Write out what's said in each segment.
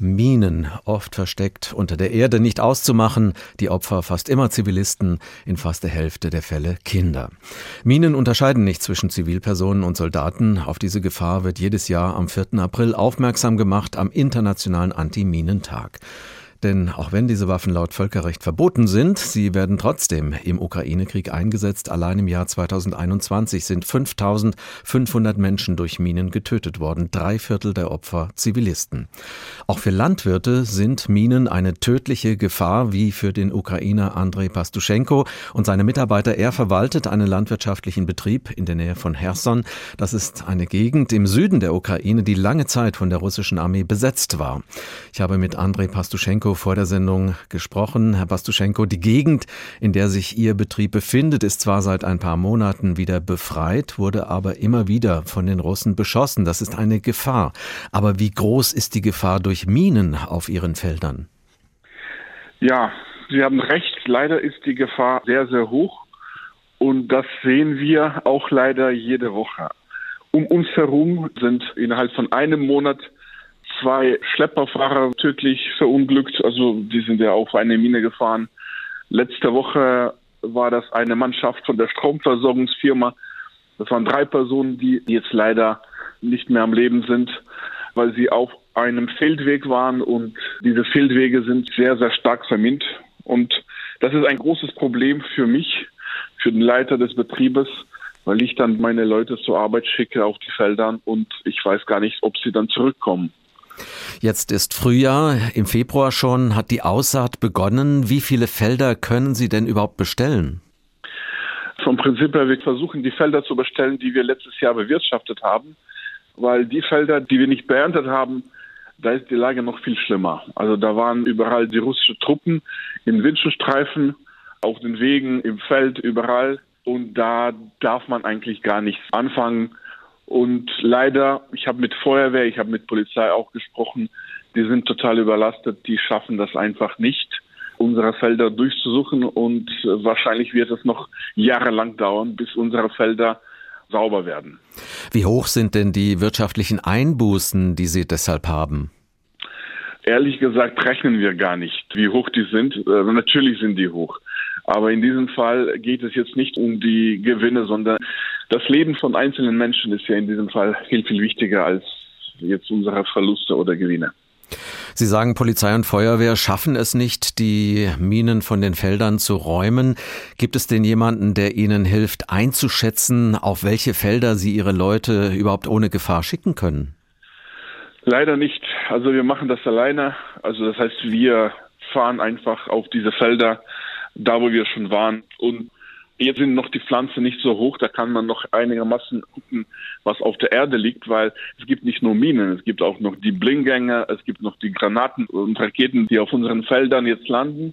Minen, oft versteckt unter der Erde, nicht auszumachen, die Opfer fast immer Zivilisten, in fast der Hälfte der Fälle Kinder. Minen unterscheiden nicht zwischen Zivilpersonen und Soldaten. Auf diese Gefahr wird jedes Jahr am 4. April aufmerksam gemacht am Internationalen Anti-Minen-Tag. Denn auch wenn diese Waffen laut Völkerrecht verboten sind, sie werden trotzdem im Ukraine-Krieg eingesetzt. Allein im Jahr 2021 sind 5500 Menschen durch Minen getötet worden, drei Viertel der Opfer Zivilisten. Auch für Landwirte sind Minen eine tödliche Gefahr, wie für den Ukrainer Andrei Pastuschenko und seine Mitarbeiter. Er verwaltet einen landwirtschaftlichen Betrieb in der Nähe von Herson. Das ist eine Gegend im Süden der Ukraine, die lange Zeit von der russischen Armee besetzt war. Ich habe mit Andrei Pastuschenko vor der Sendung gesprochen. Herr Bastuschenko, die Gegend, in der sich Ihr Betrieb befindet, ist zwar seit ein paar Monaten wieder befreit, wurde aber immer wieder von den Russen beschossen. Das ist eine Gefahr. Aber wie groß ist die Gefahr durch Minen auf Ihren Feldern? Ja, Sie haben recht. Leider ist die Gefahr sehr, sehr hoch. Und das sehen wir auch leider jede Woche. Um uns herum sind innerhalb von einem Monat zwei Schlepperfahrer tödlich verunglückt. Also die sind ja auf eine Mine gefahren. Letzte Woche war das eine Mannschaft von der Stromversorgungsfirma. Das waren drei Personen, die jetzt leider nicht mehr am Leben sind, weil sie auf einem Feldweg waren und diese Feldwege sind sehr, sehr stark vermint. Und das ist ein großes Problem für mich, für den Leiter des Betriebes, weil ich dann meine Leute zur Arbeit schicke auf die Feldern und ich weiß gar nicht, ob sie dann zurückkommen. Jetzt ist Frühjahr, im Februar schon hat die Aussaat begonnen. Wie viele Felder können Sie denn überhaupt bestellen? Vom Prinzip her, wir versuchen die Felder zu bestellen, die wir letztes Jahr bewirtschaftet haben, weil die Felder, die wir nicht beerntet haben, da ist die Lage noch viel schlimmer. Also da waren überall die russischen Truppen in Windschutzstreifen, auf den Wegen, im Feld, überall. Und da darf man eigentlich gar nichts anfangen. Und leider, ich habe mit Feuerwehr, ich habe mit Polizei auch gesprochen, die sind total überlastet, die schaffen das einfach nicht, unsere Felder durchzusuchen und wahrscheinlich wird es noch jahrelang dauern, bis unsere Felder sauber werden. Wie hoch sind denn die wirtschaftlichen Einbußen, die Sie deshalb haben? Ehrlich gesagt rechnen wir gar nicht, wie hoch die sind. Äh, natürlich sind die hoch. Aber in diesem Fall geht es jetzt nicht um die Gewinne, sondern das Leben von einzelnen Menschen ist ja in diesem Fall viel, viel wichtiger als jetzt unsere Verluste oder Gewinne. Sie sagen, Polizei und Feuerwehr schaffen es nicht, die Minen von den Feldern zu räumen. Gibt es denn jemanden, der Ihnen hilft, einzuschätzen, auf welche Felder Sie Ihre Leute überhaupt ohne Gefahr schicken können? Leider nicht. Also wir machen das alleine. Also das heißt, wir fahren einfach auf diese Felder, da wo wir schon waren und Jetzt sind noch die Pflanzen nicht so hoch, da kann man noch einigermaßen gucken, was auf der Erde liegt, weil es gibt nicht nur Minen, es gibt auch noch die Blinggänger, es gibt noch die Granaten und Raketen, die auf unseren Feldern jetzt landen.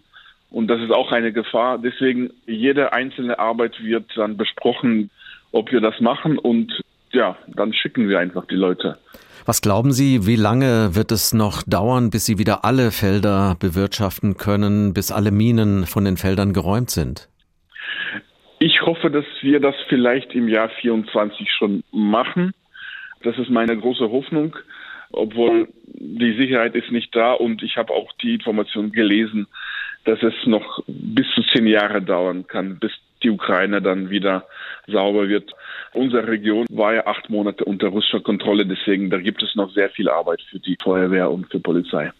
Und das ist auch eine Gefahr. Deswegen jede einzelne Arbeit wird dann besprochen, ob wir das machen und ja, dann schicken wir einfach die Leute. Was glauben Sie, wie lange wird es noch dauern, bis Sie wieder alle Felder bewirtschaften können, bis alle Minen von den Feldern geräumt sind? Ich hoffe, dass wir das vielleicht im Jahr 24 schon machen. Das ist meine große Hoffnung, obwohl die Sicherheit ist nicht da und ich habe auch die Information gelesen, dass es noch bis zu zehn Jahre dauern kann, bis die Ukraine dann wieder sauber wird. Unsere Region war ja acht Monate unter russischer Kontrolle, deswegen da gibt es noch sehr viel Arbeit für die Feuerwehr und für Polizei.